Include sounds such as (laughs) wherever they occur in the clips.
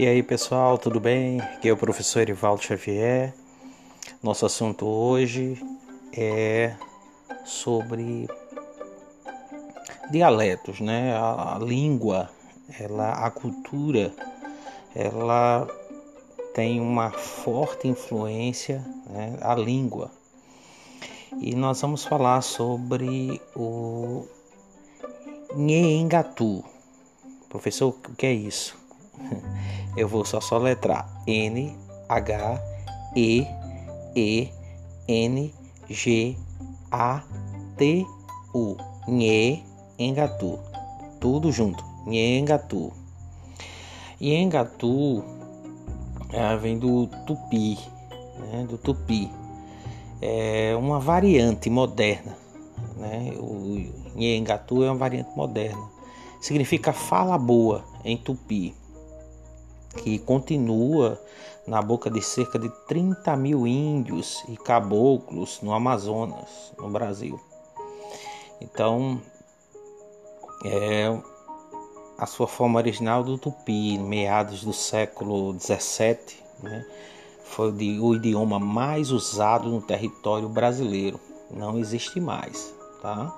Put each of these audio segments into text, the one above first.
E aí pessoal, tudo bem? Aqui é o professor Erivaldo Xavier. Nosso assunto hoje é sobre dialetos, né? A, a língua, ela, a cultura, ela tem uma forte influência, né? a língua. E nós vamos falar sobre o Nhengatu. Professor, o que é isso? Eu vou só soletrar N H E E N G A T U. Nhe Engatu. Tudo junto. Nhengatu. Nhengatu é, vem do tupi, né, do tupi. É uma variante moderna. Né? O Nhengatu é uma variante moderna. Significa fala boa em tupi que continua na boca de cerca de 30 mil índios e caboclos no Amazonas, no Brasil. Então, é a sua forma original do tupi, meados do século 17, né, foi o idioma mais usado no território brasileiro. Não existe mais, tá?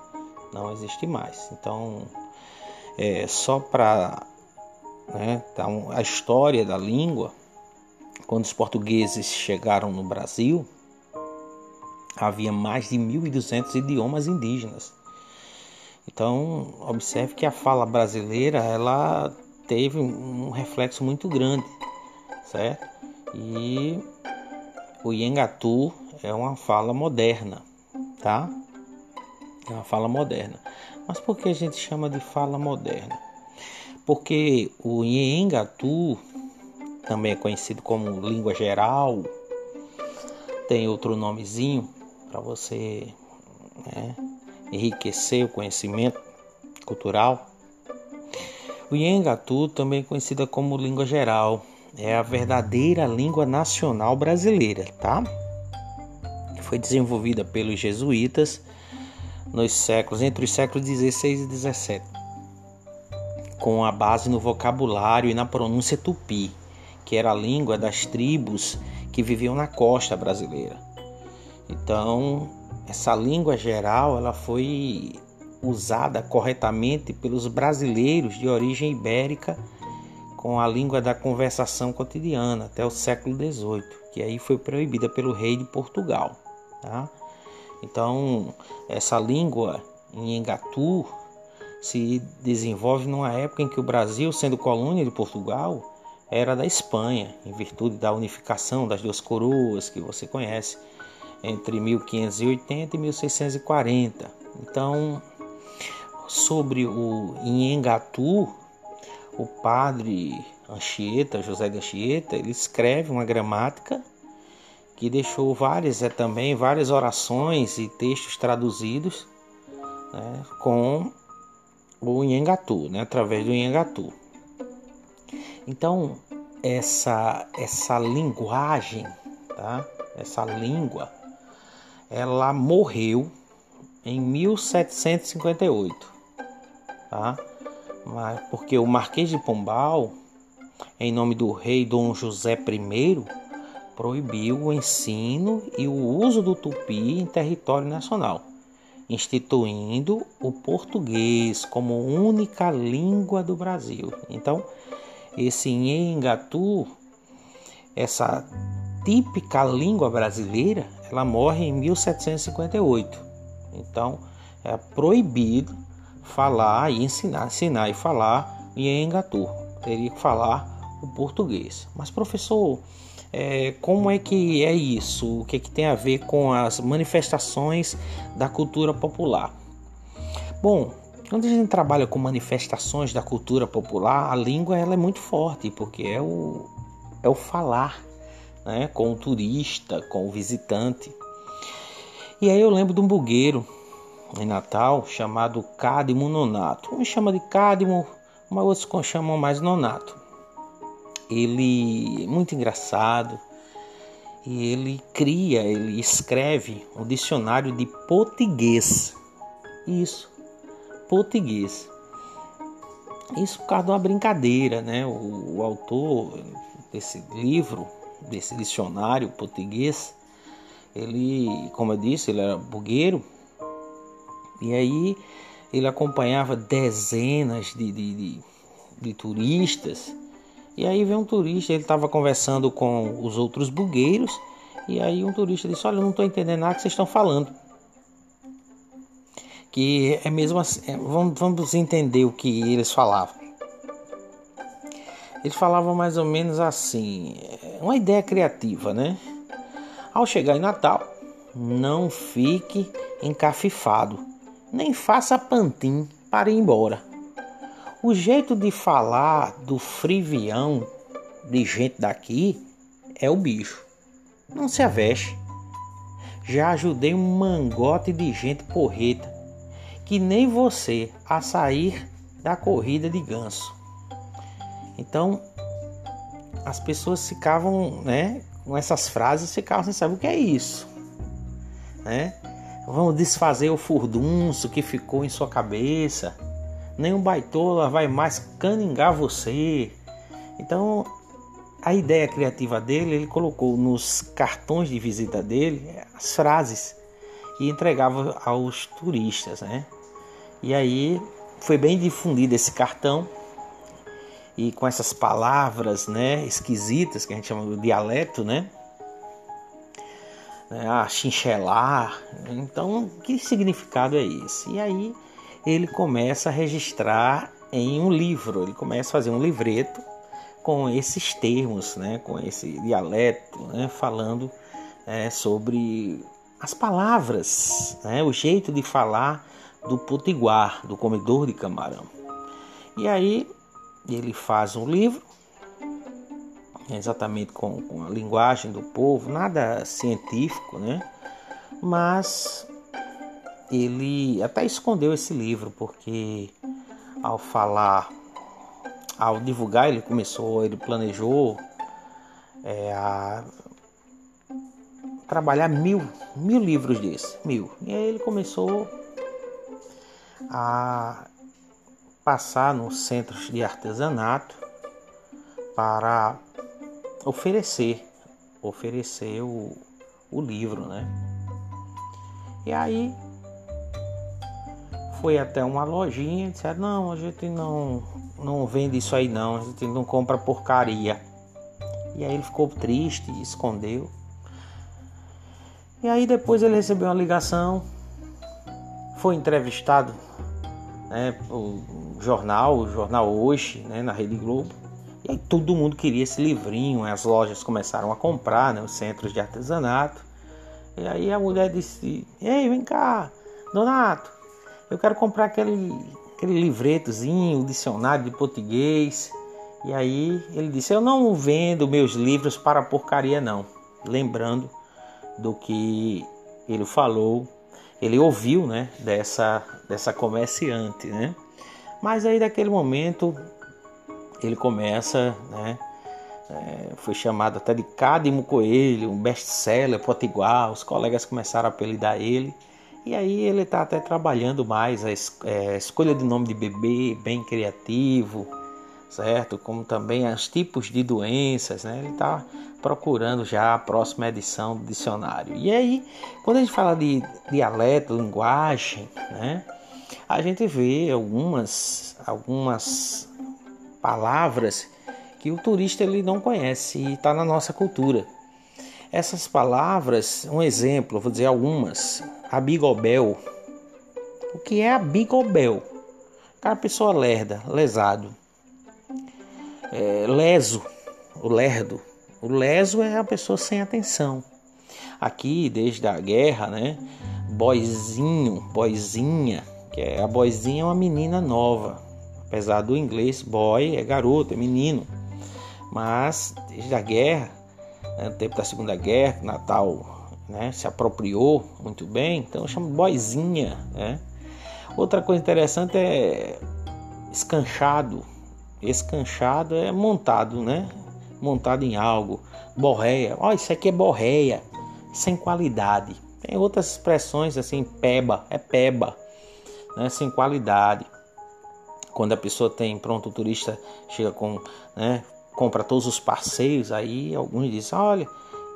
Não existe mais. Então, é, só para né? Então, a história da língua, quando os portugueses chegaram no Brasil, havia mais de 1.200 idiomas indígenas. Então, observe que a fala brasileira ela teve um reflexo muito grande, certo? E o Yengatu é uma fala moderna, tá? É uma fala moderna. Mas por que a gente chama de fala moderna? Porque o Nhengatu também é conhecido como língua geral, tem outro nomezinho para você né, enriquecer o conhecimento cultural. O Nhengatu também é conhecida como língua geral, é a verdadeira língua nacional brasileira, tá? Foi desenvolvida pelos jesuítas nos séculos entre os séculos 16 e 17 com a base no vocabulário e na pronúncia tupi, que era a língua das tribos que viviam na costa brasileira. Então, essa língua geral ela foi usada corretamente pelos brasileiros de origem ibérica com a língua da conversação cotidiana até o século XVIII, que aí foi proibida pelo rei de Portugal. Tá? Então, essa língua em Engatu se desenvolve numa época em que o Brasil, sendo colônia de Portugal, era da Espanha, em virtude da unificação das duas coroas que você conhece, entre 1580 e 1640. Então, sobre o Inhengatu, o padre Anchieta, José de Anchieta, ele escreve uma gramática que deixou várias é, também várias orações e textos traduzidos né, com o Nhengatu, né, através do Nhengatu. Então, essa essa linguagem, tá? Essa língua, ela morreu em 1758, tá? Mas porque o Marquês de Pombal, em nome do rei Dom José I, proibiu o ensino e o uso do tupi em território nacional instituindo o português como única língua do Brasil. Então, esse Nhengatu, essa típica língua brasileira, ela morre em 1758. Então, é proibido falar e ensinar, ensinar e falar Nhengatu. Teria que falar o português. Mas professor, é, como é que é isso? O que, é que tem a ver com as manifestações da cultura popular? Bom, quando a gente trabalha com manifestações da cultura popular, a língua ela é muito forte, porque é o, é o falar né, com o turista, com o visitante. E aí eu lembro de um bugueiro em Natal chamado Cadmo Nonato. Um chama de Cadmo, mas outros chamam mais Nonato ele é muito engraçado e ele cria, ele escreve um dicionário de português. Isso, português. Isso por causa de uma brincadeira, né? O, o autor desse livro, desse dicionário português, ele, como eu disse, ele era bugueiro, e aí ele acompanhava dezenas de, de, de, de turistas. E aí veio um turista, ele estava conversando com os outros bugueiros, e aí um turista disse: Olha, eu não estou entendendo nada que vocês estão falando. Que é mesmo assim, é, vamos, vamos entender o que eles falavam. Eles falavam mais ou menos assim, é, uma ideia criativa, né? Ao chegar em Natal, não fique encafifado, nem faça pantim para ir embora. O jeito de falar do frivião de gente daqui é o bicho. Não se aveste. Já ajudei um mangote de gente porreta que nem você a sair da corrida de ganso. Então, as pessoas ficavam, né, com essas frases, ficavam sem saber o que é isso, né? Vamos desfazer o furdunço que ficou em sua cabeça. Nenhum baitola vai mais caningar você. Então, a ideia criativa dele, ele colocou nos cartões de visita dele as frases e entregava aos turistas, né? E aí foi bem difundido esse cartão e com essas palavras, né, esquisitas que a gente chama de dialeto, né? né a chinchelar. Então, que significado é esse? E aí ele começa a registrar em um livro, ele começa a fazer um livreto com esses termos, né, com esse dialeto, né, falando é, sobre as palavras, né, o jeito de falar do potiguar, do comedor de camarão. E aí ele faz um livro, exatamente com, com a linguagem do povo, nada científico, né? Mas ele até escondeu esse livro porque ao falar, ao divulgar, ele começou, ele planejou é, a trabalhar mil, mil livros desses, mil. E aí ele começou a passar nos centros de artesanato para oferecer, oferecer o, o livro, né? E aí foi até uma lojinha e disseram, não, a gente não, não vende isso aí não, a gente não compra porcaria. E aí ele ficou triste, escondeu. E aí depois ele recebeu uma ligação, foi entrevistado né, o jornal, o jornal Hoje, né, na Rede Globo. E aí todo mundo queria esse livrinho, as lojas começaram a comprar, né, os centros de artesanato. E aí a mulher disse: Ei, vem cá, Donato, eu quero comprar aquele, aquele livretozinho, dicionário de português. E aí ele disse: Eu não vendo meus livros para porcaria, não. Lembrando do que ele falou ele ouviu, né, dessa, dessa comerciante, né? Mas aí daquele momento ele começa, né, é, foi chamado até de Cadmo Coelho, um best-seller potiguar, os colegas começaram a apelidar ele. E aí ele está até trabalhando mais a es, é, escolha de nome de bebê, bem criativo, certo? Como também os tipos de doenças, né? Ele está procurando já a próxima edição do dicionário. E aí, quando a gente fala de dialeto, linguagem, né? A gente vê algumas, algumas palavras que o turista ele não conhece e está na nossa cultura. Essas palavras, um exemplo, vou dizer algumas. Abigobel. O que é abigobel? Aquela pessoa lerda, lesado é, leso, o lerdo. O leso é a pessoa sem atenção. Aqui, desde a guerra, né? Boizinho, boizinha, que é a boizinha é uma menina nova. Apesar do inglês, boy é garoto, é menino. Mas desde a guerra, né, no tempo da Segunda Guerra, Natal né, se apropriou muito bem, então chama boizinha. Né? Outra coisa interessante é escanchado. Escanchado é montado, né? Montado em algo. Borreia. Ó, oh, isso aqui é borreia. Sem qualidade. Tem outras expressões assim, peba, é peba, né? Sem qualidade. quando a pessoa tem, pronto, o turista chega com, né, compra todos os passeios, aí alguns dizem, olha,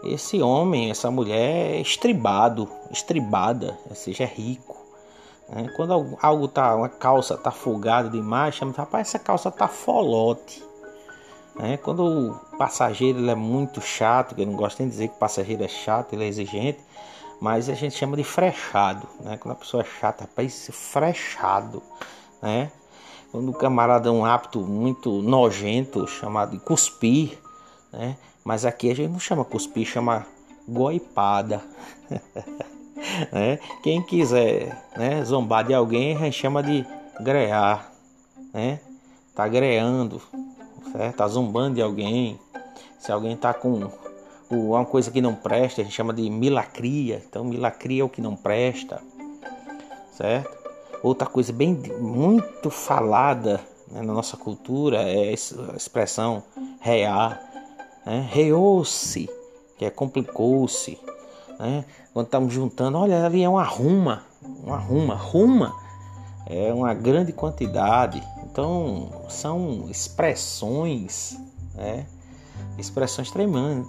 esse homem, essa mulher é estribado, estribada, ou seja, é rico. Né? Quando algo tá, uma calça tá folgada demais, chama, rapaz, essa calça tá folote. Né? Quando o passageiro ele é muito chato, que eu não gosto nem de dizer que o passageiro é chato, ele é exigente, mas a gente chama de frechado, né? Quando a pessoa é chata, rapaz, frechado, né? Quando o camarada é um hábito muito nojento, chamado de cuspir, né? Mas aqui a gente não chama cuspir, chama goipada. (laughs) né? Quem quiser né, zombar de alguém, a gente chama de grear, né? Tá greando, certo? Tá zombando de alguém. Se alguém tá com uma coisa que não presta, a gente chama de milacria. Então, milacria é o que não presta, certo? Outra coisa bem muito falada né, na nossa cultura é a expressão rear, né? reou-se, que é complicou-se. Né? Quando estamos juntando, olha, ali é uma ruma, uma ruma, ruma é uma grande quantidade. Então, são expressões, né? expressões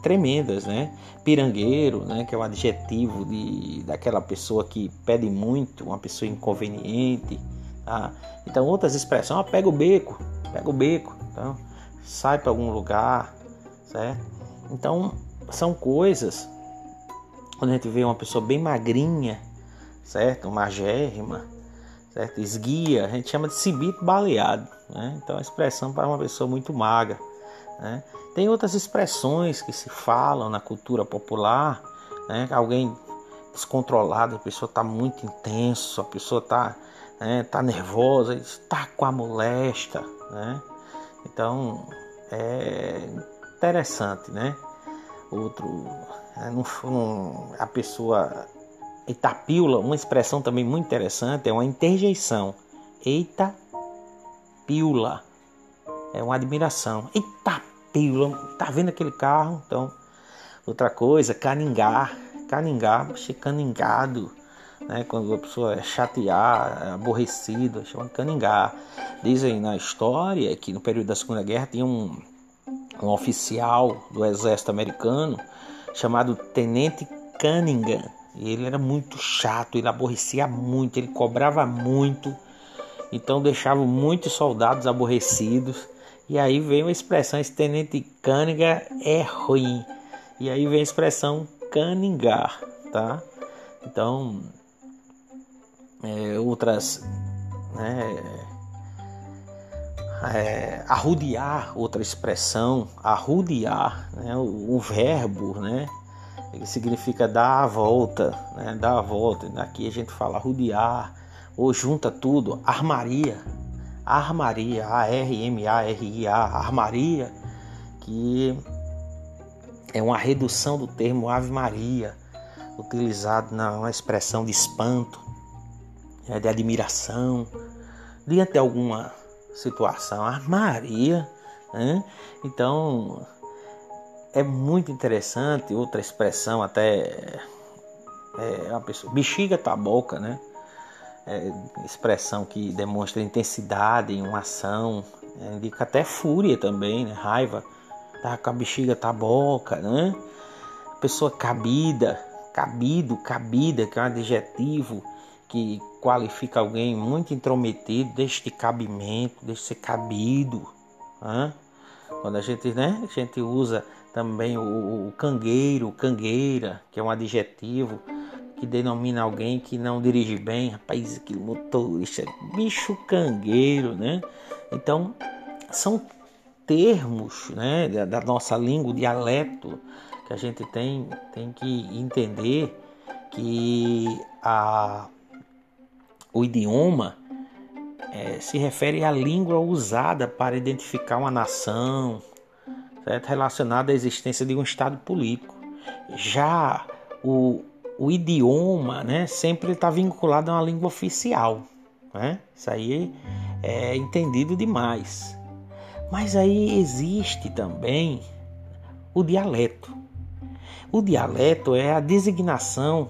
tremendas, né? Pirangueiro, né? Que é um adjetivo de, daquela pessoa que pede muito, uma pessoa inconveniente. Tá? Então, outras expressões, ó, pega o beco, pega o beco, então, sai para algum lugar, certo? Então, são coisas, quando a gente vê uma pessoa bem magrinha, certo? Magérrima, certo? Esguia, a gente chama de cibito baleado, né? Então, a expressão para uma pessoa muito magra, né? Tem outras expressões que se falam na cultura popular, né? Alguém descontrolado, a pessoa está muito intenso, a pessoa está né, tá nervosa, está com a molesta, né? Então é interessante, né? Outro, é, um, a pessoa Itapila, uma expressão também muito interessante é uma interjeição. Eita, piula. É uma admiração. Eita, Tá vendo aquele carro? Então, outra coisa, caningar. Caningar, ser caningado. Né? Quando a pessoa é chatear, é aborrecida, chama caningar. Dizem na história que no período da Segunda Guerra tinha um, um oficial do exército americano chamado Tenente Cunningham. E ele era muito chato, ele aborrecia muito, ele cobrava muito, então deixava muitos soldados aborrecidos. E aí vem a expressão esse tenente Cânega é ruim. E aí vem a expressão caningar, tá? Então, é, outras, né, é, arrudiar, outra expressão, arrudiar, né, o, verbo, né, ele significa dar a volta, né, dar a volta. Aqui a gente fala arrudiar, ou junta tudo, armaria, armaria, A-R-M-A-R-I-A, armaria, que é uma redução do termo Ave Maria, utilizado na expressão de espanto, né, de admiração, diante de alguma situação. A Maria, né? então é muito interessante. Outra expressão até é uma pessoa, bexiga tua boca, né? é, expressão que demonstra intensidade em uma ação, é, indica até fúria também, né? raiva, tá com a bexiga tá boca, né? Pessoa cabida, cabido, cabida, que é um adjetivo que qualifica alguém muito intrometido, deste cabimento, deste cabido. Né? Quando a gente, né, a gente usa também o, o cangueiro, cangueira, que é um adjetivo que denomina alguém que não dirige bem, rapaz, que motorista, bicho cangueiro, né? Então, são termos né, da nossa língua, o dialeto, que a gente tem, tem que entender que a, o idioma é, se refere à língua usada para identificar uma nação, certo? relacionada à existência de um Estado político. Já o, o idioma né, sempre está vinculado a uma língua oficial. Né? Isso aí é entendido demais. Mas aí existe também o dialeto. O dialeto é a designação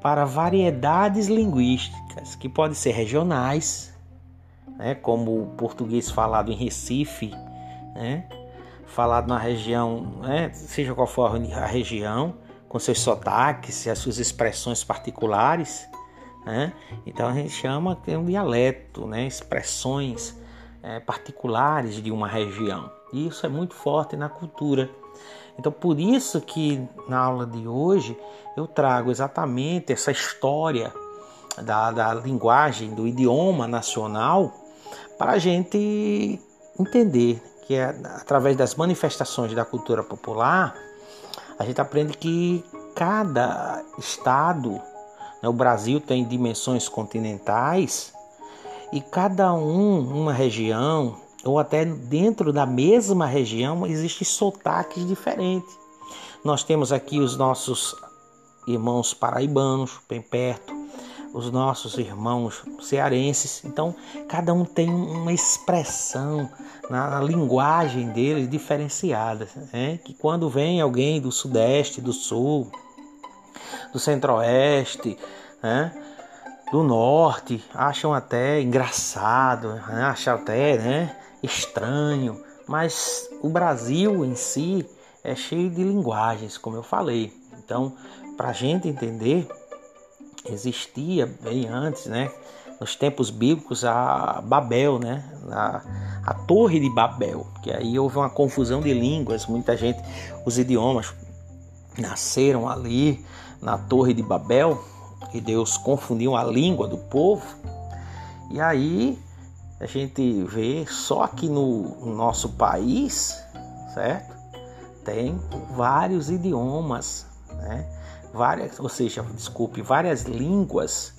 para variedades linguísticas que podem ser regionais, né, como o português falado em Recife, né, falado na região, né, seja qual for a região, com seus sotaques e as suas expressões particulares. Né? Então a gente chama de um dialeto, né, expressões é, particulares de uma região. Isso é muito forte na cultura. Então por isso que na aula de hoje eu trago exatamente essa história da, da linguagem, do idioma nacional, para a gente entender que é, através das manifestações da cultura popular, a gente aprende que cada estado, né, o Brasil tem dimensões continentais, e cada um, uma região, ou até dentro da mesma região, existem sotaques diferentes. Nós temos aqui os nossos irmãos paraibanos, bem perto, os nossos irmãos cearenses. Então, cada um tem uma expressão na, linguagem deles diferenciada. Né? Que quando vem alguém do Sudeste, do Sul, do Centro-Oeste, né? do Norte, acham até engraçado, né? acham até né? Estranho. Mas o Brasil em si é cheio de linguagens, como eu falei. Então, para a gente entender, existia bem antes, né? Nos tempos bíblicos, a Babel, né? A, a Torre de Babel, que aí houve uma confusão de línguas, muita gente, os idiomas nasceram ali na Torre de Babel, e Deus confundiu a língua do povo. E aí a gente vê só aqui no, no nosso país, certo? Tem vários idiomas, né? várias, ou seja, desculpe, várias línguas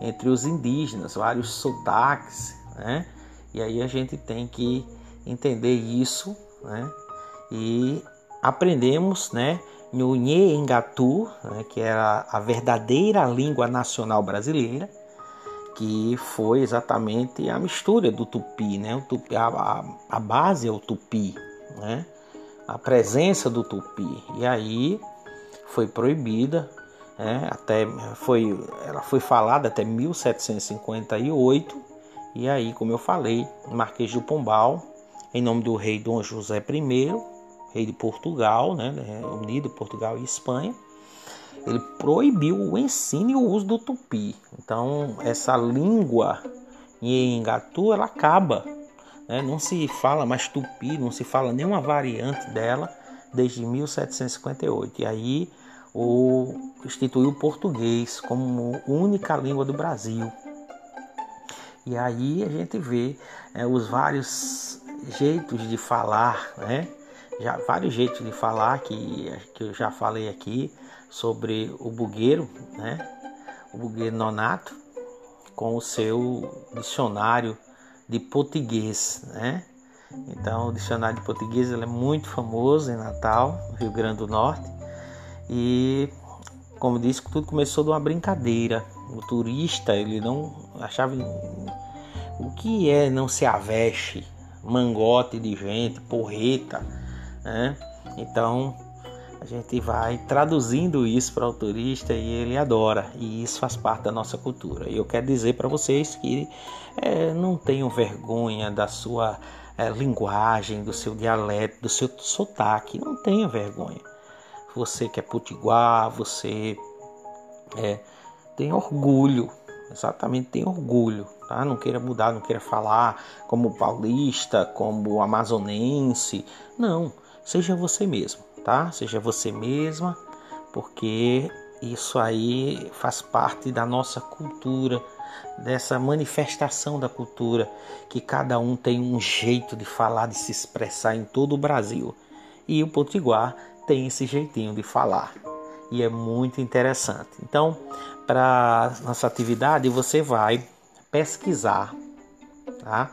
entre os indígenas, vários sotaques, né? E aí a gente tem que entender isso, né? E aprendemos, né? No Nhengatu, né? que era a verdadeira língua nacional brasileira, que foi exatamente a mistura do tupi, né? O tupi, a, a, a base é o tupi, né? A presença do tupi. E aí foi proibida, né? até foi, ela foi falada até 1758 e aí, como eu falei, Marquês do Pombal, em nome do rei Dom José I, rei de Portugal, né? unido Portugal e Espanha, ele proibiu o ensino e o uso do tupi. Então, essa língua em Engatu, ela acaba. Né? Não se fala mais tupi, não se fala nenhuma variante dela desde 1758. E aí o instituiu o português como única língua do Brasil. E aí a gente vê é, os vários jeitos de falar, né? Já, vários jeitos de falar que, que eu já falei aqui sobre o bugueiro, né? O bugueiro nonato com o seu dicionário de português, né? Então, o dicionário de português é muito famoso em Natal, Rio Grande do Norte. E, como disse, tudo começou de uma brincadeira. O turista, ele não achava o que é não se aveste, mangote de gente, porreta, né? Então, a gente vai traduzindo isso para o turista e ele adora, e isso faz parte da nossa cultura. E eu quero dizer para vocês que é, não tenham vergonha da sua é, linguagem, do seu dialeto, do seu sotaque. Não tenha vergonha. Você que é potiguar, você é, tem orgulho, exatamente tem orgulho, tá? Não queira mudar, não queira falar como paulista, como amazonense. Não, seja você mesmo, tá? Seja você mesma, porque isso aí faz parte da nossa cultura dessa manifestação da cultura, que cada um tem um jeito de falar, de se expressar em todo o Brasil. E o Potiguar tem esse jeitinho de falar. E é muito interessante. Então, para nossa atividade, você vai pesquisar, tá?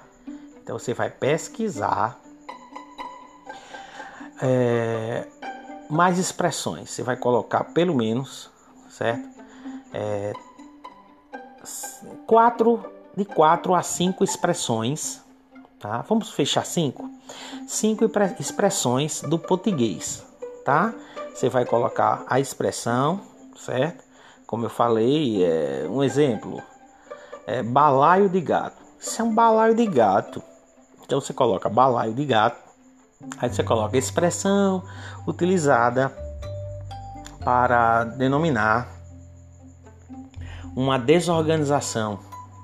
Então, você vai pesquisar é, mais expressões. Você vai colocar pelo menos, certo? É, quatro, de quatro a cinco expressões, tá? Vamos fechar cinco? Cinco expressões do português, tá? Você vai colocar a expressão, certo? Como eu falei, é, um exemplo, é balaio de gato. Isso é um balaio de gato. Então você coloca balaio de gato, aí você coloca expressão utilizada para denominar uma desorganização,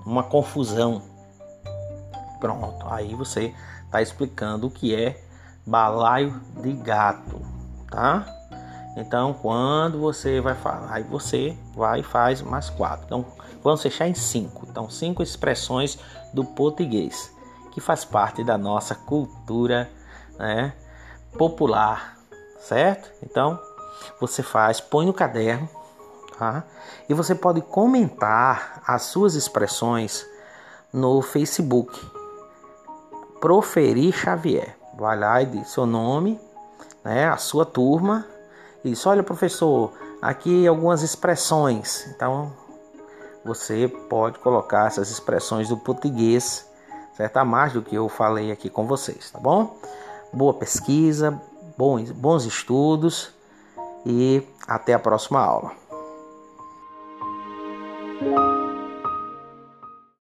uma confusão. Pronto, aí você está explicando o que é balaio de gato, tá? Então, quando você vai falar, aí você vai e faz mais quatro. Então, vamos fechar em cinco. Então, cinco expressões do português que faz parte da nossa cultura, né, popular, certo? Então, você faz, põe no caderno, tá? E você pode comentar as suas expressões no Facebook. Proferir Xavier. Vai lá e diz seu nome, né, a sua turma. Isso, olha professor, aqui algumas expressões. Então, você pode colocar essas expressões do português, certo? A mais do que eu falei aqui com vocês, tá bom? Boa pesquisa, bons, bons estudos e até a próxima aula.